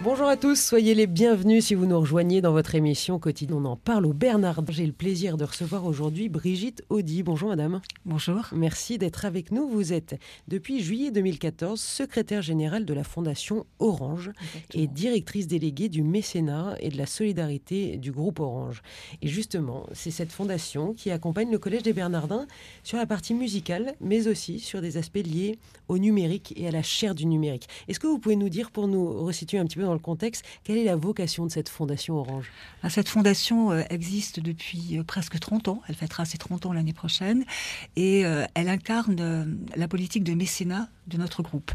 Bonjour à tous, soyez les bienvenus si vous nous rejoignez dans votre émission quotidienne. On en parle au Bernard. J'ai le plaisir de recevoir aujourd'hui Brigitte Audi. Bonjour madame. Bonjour. Merci d'être avec nous. Vous êtes depuis juillet 2014 secrétaire générale de la Fondation Orange et directrice déléguée du mécénat et de la solidarité du groupe Orange. Et justement, c'est cette fondation qui accompagne le Collège des Bernardins sur la partie musicale, mais aussi sur des aspects liés au numérique et à la chair du numérique. Est-ce que vous pouvez nous dire, pour nous resituer un petit peu dans le contexte, quelle est la vocation de cette fondation Orange? Ah, Cette fondation euh, existe depuis euh, presque 30 ans. Elle fêtera ses 30 ans l'année prochaine. Et euh, elle incarne la politique de mécénat de notre groupe,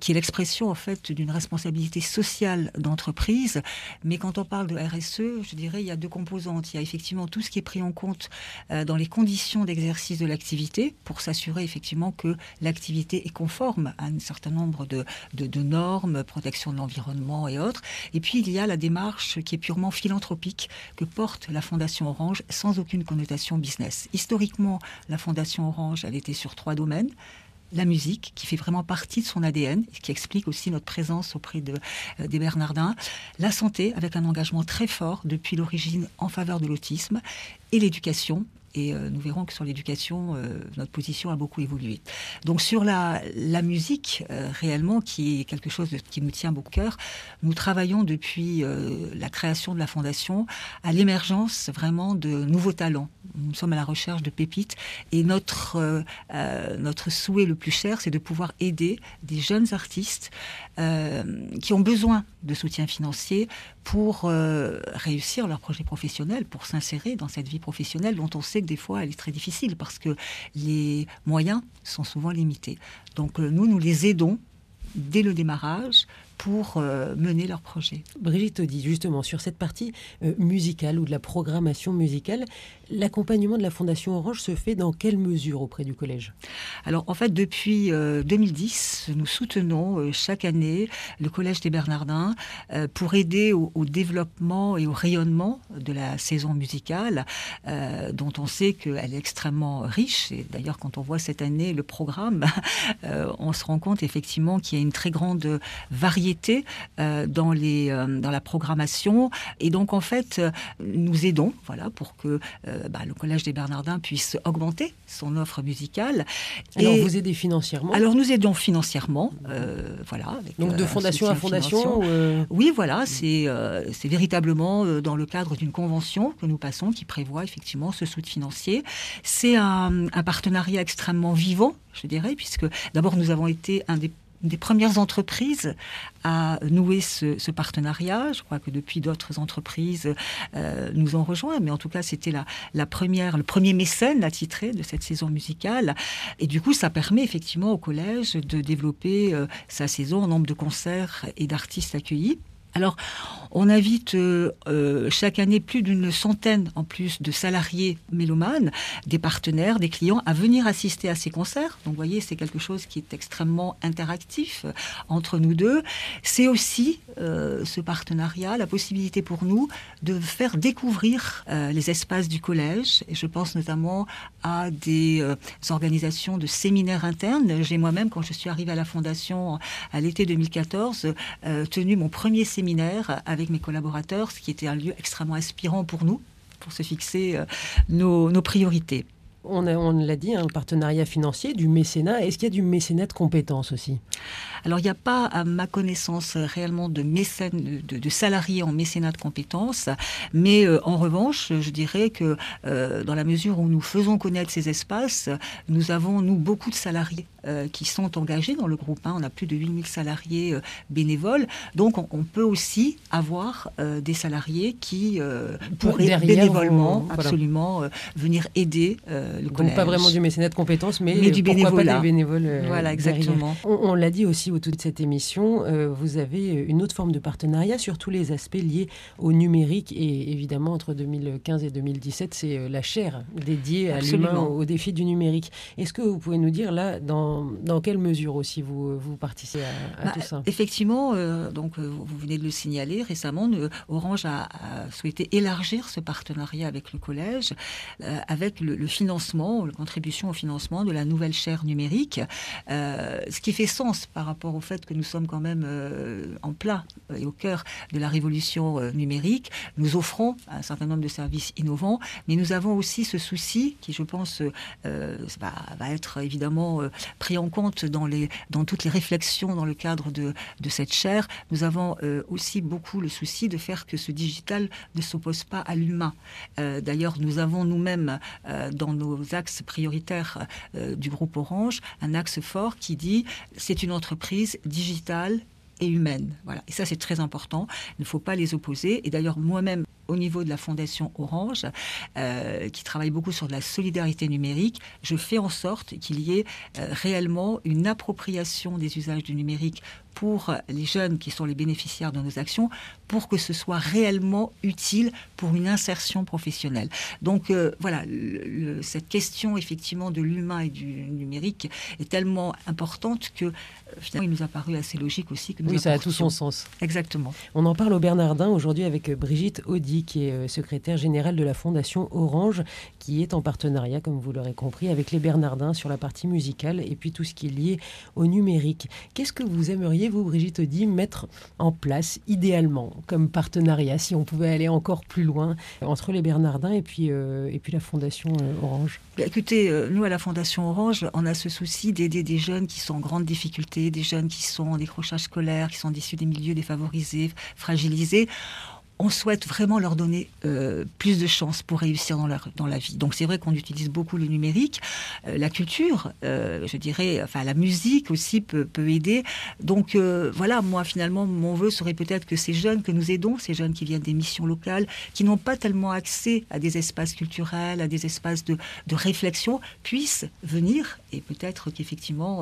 qui est l'expression en fait d'une responsabilité sociale d'entreprise. Mais quand on parle de RSE, je dirais il y a deux composantes. Il y a effectivement tout ce qui est pris en compte dans les conditions d'exercice de l'activité pour s'assurer effectivement que l'activité est conforme à un certain nombre de, de normes, protection de l'environnement, et autres. Et puis il y a la démarche qui est purement philanthropique que porte la Fondation Orange sans aucune connotation business. Historiquement, la Fondation Orange, elle était sur trois domaines la musique, qui fait vraiment partie de son ADN, qui explique aussi notre présence auprès euh, des Bernardins, la santé, avec un engagement très fort depuis l'origine en faveur de l'autisme, et l'éducation, et euh, nous verrons que sur l'éducation, euh, notre position a beaucoup évolué. Donc sur la, musique, euh, réellement, qui est quelque chose qui nous tient beaucoup cœur, nous travaillons depuis la création de la fondation à l'émergence vraiment de nouveaux talents. Nous sommes à la recherche de pépites et notre, notre souhait le plus cher, c'est de pouvoir aider des jeunes artistes qui ont besoin de soutien financier pour réussir leur projet professionnel, pour s'insérer dans cette vie professionnelle dont on sait des fois, elle est très difficile parce que les moyens sont souvent limités. Donc euh, nous, nous les aidons dès le démarrage pour euh, mener leur projet. Brigitte dit justement, sur cette partie euh, musicale ou de la programmation musicale, l'accompagnement de la Fondation Orange se fait dans quelle mesure auprès du collège? Alors en fait, depuis 2010, euh, nous soutenons chaque année le Collège des Bernardins pour aider au, développement et au rayonnement de la saison musicale, dont on sait qu'elle est extrêmement riche. Et d'ailleurs, quand on voit cette année le programme, on se rend compte effectivement qu'il y a une très grande variété euh, dans, les, euh, dans la programmation. Et donc, en fait, nous aidons voilà, pour que euh, bah, le Collège des Bernardins puisse augmenter son offre musicale. Alors, vous aidez financièrement? Alors, nous aidons financièrement. voilà, donc, de fondation à fondation Oui, voilà, c'est c'est véritablement dans le cadre d'une convention que nous passons qui prévoit effectivement ce soutien financier. C'est un, un partenariat extrêmement vivant, je dirais, puisque d'abord nous avons été un des des premières entreprises à nouer ce, partenariat. Je crois que depuis d'autres entreprises euh, nous ont rejoints, mais en tout cas c'était la, première, le premier mécène attitré de cette saison musicale. Et du coup, ça permet effectivement au collège de développer euh, sa saison en nombre de concerts et d'artistes accueillis. Alors, on invite euh, euh, chaque année plus d'une centaine en plus de salariés mélomanes, des partenaires, des clients à venir assister à ces concerts. Donc, vous voyez, c'est quelque chose qui est extrêmement interactif euh, entre nous deux. C'est aussi ce partenariat, la possibilité pour nous de faire découvrir les espaces du collège. Et je pense notamment à des organisations de séminaires internes. J'ai moi-même, quand je suis arrivée à la Fondation à l'été 2014, tenu mon premier séminaire avec mes collaborateurs, ce qui était un lieu extrêmement inspirant pour nous, pour se fixer euh, nos priorités. On, on l'a dit, un partenariat financier, du mécénat. Est-ce qu'il y a du mécénat de compétences aussi? Alors, il n'y a pas, à ma connaissance, réellement de, mécène, de, salariés en mécénat de compétences. Mais euh, en revanche, je dirais que euh, dans la mesure où nous faisons connaître ces espaces, nous avons, nous, beaucoup de salariés euh, qui sont engagés dans le groupe. Hein. On a plus de 8000 salariés bénévoles. Donc, on, peut aussi avoir des salariés qui pourraient bénévolement, absolument, venir aider le collège. Donc, pas vraiment du mécénat de compétences, mais, du bénévolat. Pas des bénévoles. voilà, exactement. On, l'a dit aussi au tout de cette émission, vous avez une autre forme de partenariat sur tous les aspects liés au numérique. Et évidemment, entre 2015 et 2017, c'est la chaire dédiée à l'humain, au défi du numérique. Est-ce que vous pouvez nous dire, là, dans dans, quelle mesure aussi vous, vous participez à, Bah, tout ça? Effectivement, euh, donc euh, vous venez de le signaler récemment, euh, Orange a, a souhaité élargir ce partenariat avec le collège, euh, avec le, le financement, la contribution au financement de la nouvelle chaire numérique, euh, ce qui fait sens par rapport au fait que nous sommes quand même euh, en plat et au cœur de la révolution euh, numérique. Nous offrons un certain nombre de services innovants, mais nous avons aussi ce souci qui, je pense, euh, va, va être évidemment euh, pris en compte dans, les, dans toutes les réflexions dans le cadre de, de cette chaire. Nous avons euh, aussi beaucoup le souci de faire que ce digital ne s'oppose pas à l'humain. Euh, D'ailleurs, nous avons nous-mêmes euh, dans nos axes prioritaires euh, du groupe Orange un axe fort qui dit c'est une entreprise digitale et humaine. Voilà. Et ça, c'est très important. Il ne faut pas les opposer. Et d'ailleurs, moi-même, au niveau de la Fondation Orange, euh, qui travaille beaucoup sur de la solidarité numérique, je fais en sorte qu'il y ait euh, réellement une appropriation des usages du numérique pour les jeunes qui sont les bénéficiaires de nos actions, pour que ce soit réellement utile pour une insertion professionnelle. Donc euh, voilà, le- le- cette question effectivement de l'humain et du numérique est tellement importante que euh, finalement il nous a paru assez logique aussi que nous Oui, ça a tout son sens. Exactement. On en parle au Bernardin aujourd'hui avec euh, Brigitte Audi, qui est euh, secrétaire générale de la Fondation Orange, qui est en partenariat, comme vous l'aurez compris, avec les Bernardins sur la partie musicale et puis tout ce qui est lié au numérique. Qu'est-ce que vous aimeriez, vous, Brigitte Audi, mettre en place idéalement comme partenariat, si on pouvait aller encore plus loin, entre les Bernardins et puis, euh, et puis la Fondation euh, Orange? Bah, Écoutez, nous à la Fondation Orange, on a ce souci d'aider des jeunes qui sont en grande difficulté, des jeunes qui sont en décrochage scolaire, qui sont issus des milieux défavorisés, fragilisés. On souhaite vraiment leur donner euh, plus de chances pour réussir dans, leur, dans la vie. Donc c'est vrai qu'on utilise beaucoup le numérique, Euh, la culture, euh, je dirais, enfin la musique aussi peut, peut aider. Donc voilà, moi finalement, mon vœu serait peut-être que ces jeunes que nous aidons, ces jeunes qui viennent des missions locales, qui n'ont pas tellement accès à des espaces culturels, à des espaces de, de réflexion, puissent venir et peut-être qu'effectivement,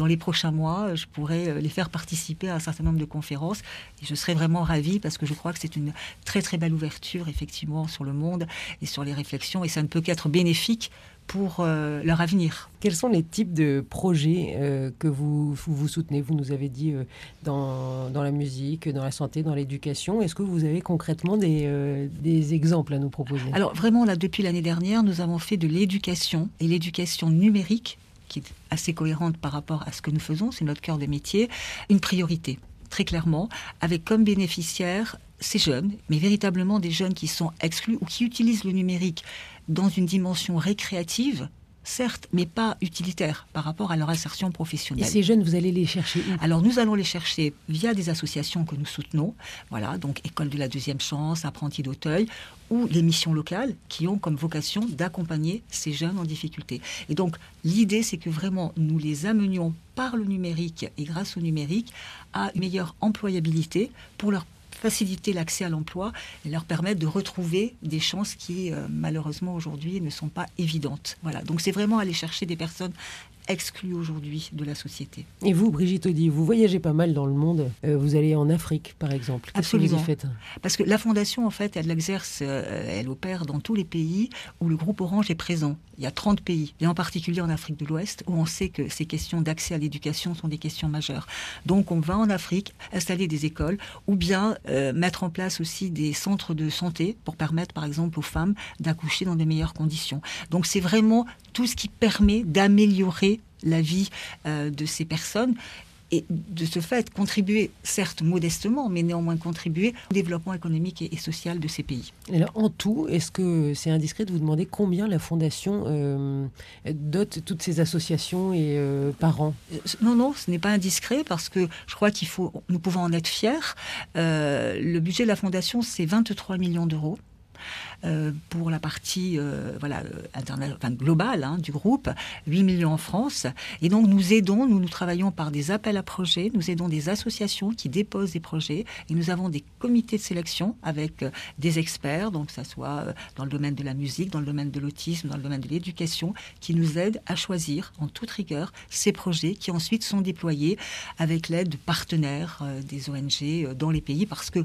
dans les prochains mois, je pourrais les faire participer à un certain nombre de conférences. Et je serais vraiment ravie parce que je crois que c'est une très très belle ouverture effectivement sur le monde et sur les réflexions et ça ne peut qu'être bénéfique pour euh, leur avenir. Quels sont les types de projets euh, que vous, vous soutenez? Vous nous avez dit euh, dans, dans la musique, dans la santé, dans l'éducation. Est-ce que vous avez concrètement des, des exemples à nous proposer? Alors vraiment, là, depuis l'année dernière, nous avons fait de l'éducation et l'éducation numérique, qui est assez cohérente par rapport à ce que nous faisons, c'est notre cœur de métier, une priorité, très clairement, avec comme bénéficiaires ces jeunes, mais véritablement des jeunes qui sont exclus ou qui utilisent le numérique dans une dimension récréative, certes, mais pas utilitaire par rapport à leur insertion Et professionnelle. ces jeunes, vous allez les chercher où? Alors nous allons les chercher via des associations que nous soutenons, voilà, donc École de la deuxième chance, Apprentis d'Auteuil, ou les missions locales qui ont comme vocation d'accompagner ces jeunes en difficulté. Et donc l'idée c'est que vraiment nous les amenions par le numérique et grâce au numérique à une meilleure employabilité pour leur faciliter l'accès à l'emploi et leur permettre de retrouver des chances qui euh, malheureusement aujourd'hui ne sont pas évidentes. Voilà, donc c'est vraiment aller chercher des personnes exclues aujourd'hui de la société. Et vous, Brigitte Audi, vous voyagez pas mal dans le monde. Euh, vous allez en Afrique, par exemple. Que vous Absolument. faites Parce que la fondation, en fait, elle exerce, euh, elle opère dans tous les pays où le groupe Orange est présent. Il y a 30 pays, et en particulier en Afrique de l'Ouest, où on sait que ces questions d'accès à l'éducation sont des questions majeures. Donc on va en Afrique installer des écoles, ou bien euh, mettre en place aussi des centres de santé pour permettre, par exemple, aux femmes d'accoucher dans de meilleures conditions. Donc c'est vraiment tout ce qui permet d'améliorer la vie euh, de ces personnes et de ce fait contribuer, certes modestement, mais néanmoins contribuer au développement économique et, et social de ces pays. Alors, en tout, est-ce que c'est indiscret de vous demander combien la Fondation euh, dote toutes ces associations et euh, par an Euh, Non, non, ce n'est pas indiscret parce que je crois qu'il faut, nous pouvons en être fiers. Euh, le budget de la fondation, c'est 23 millions d'euros. Euh, pour la partie euh, voilà, euh, globale hein, du groupe, 8 millions en France. Et donc nous aidons, nous, travaillons par des appels à projets, nous aidons des associations qui déposent des projets et nous avons des comités de sélection avec des experts, donc que ça soit dans le domaine de la musique, dans le domaine de l'autisme, dans le domaine de l'éducation, qui nous aident à choisir en toute rigueur ces projets qui ensuite sont déployés avec l'aide de partenaires des ONG dans les pays parce que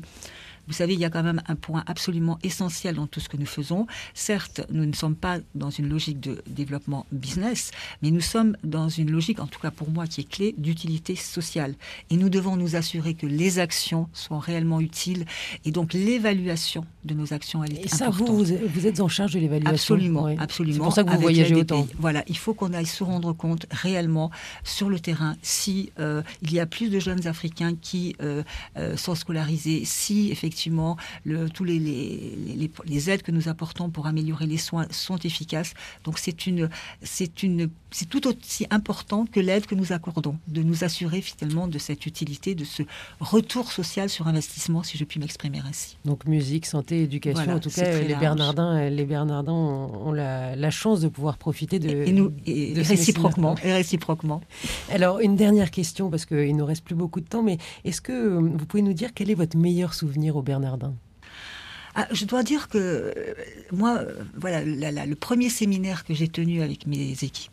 vous savez, il y a quand même un point absolument essentiel dans tout ce que nous faisons. Certes, nous ne sommes pas dans une logique de développement business, mais nous sommes dans une logique, en tout cas pour moi, qui est clé d'utilité sociale. Et nous devons nous assurer que les actions soient réellement utiles. Et donc l'évaluation de nos actions, elle est Et ça, vous, vous, êtes en charge de l'évaluation Absolument, absolument. C'est pour ça que vous voyagez autant. Voilà, il faut qu'on aille se rendre compte réellement sur le terrain si euh, il y a plus de jeunes Africains qui euh, euh, sont scolarisés, si effectivement le, tous les, les, les, aides que nous apportons pour améliorer les soins sont efficaces. Donc c'est une, c'est une, c'est tout aussi important que l'aide que nous accordons, de nous assurer finalement de cette utilité, de ce retour social sur investissement, si je puis m'exprimer ainsi. Donc musique, santé, éducation, en tout cas les Bernardins, les Bernardins ont, la, la, chance de pouvoir profiter de et, nous et, réciproquement, et réciproquement. Alors une dernière question parce qu'il nous reste plus beaucoup de temps, mais est-ce que vous pouvez nous dire quel est votre meilleur souvenir au Bernardin? Ah, je dois dire que euh, moi, euh, voilà, le premier séminaire que j'ai tenu avec mes équipes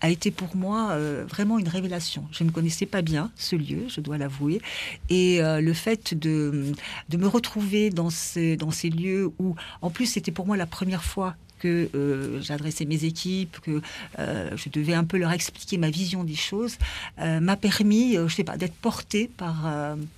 a été pour moi euh, vraiment une révélation. Je ne connaissais pas bien ce lieu, je dois l'avouer, et le fait de, de me retrouver dans ces, dans ces lieux où, en plus, c'était pour moi la première fois que euh, j'adressais mes équipes, que euh, je devais un peu leur expliquer ma vision des choses, euh, m'a permis, je sais pas, d'être portée par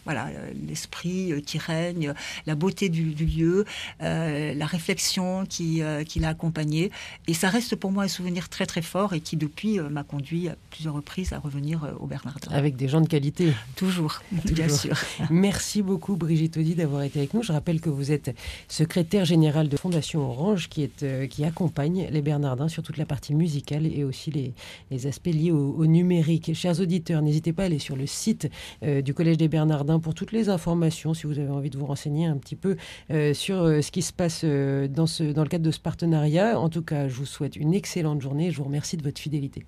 voilà l'esprit qui règne, la beauté du, lieu, la réflexion qui, qui l'a accompagné. Et ça reste pour moi un souvenir très très fort et qui depuis m'a conduit à plusieurs reprises à revenir au Bernardin. Avec des gens de qualité. Toujours, bien sûr. Merci beaucoup Brigitte Audi d'avoir été avec nous. Je rappelle que vous êtes secrétaire générale de Fondation Orange qui est qui accompagne les Bernardins sur toute la partie musicale et aussi les, aspects liés au, numérique. Chers auditeurs, n'hésitez pas à aller sur le site euh, du Collège des Bernardins pour toutes les informations, si vous avez envie de vous renseigner un petit peu euh, sur euh, ce qui se passe dans, le cadre de ce partenariat. En tout cas, je vous souhaite une excellente journée et je vous remercie de votre fidélité.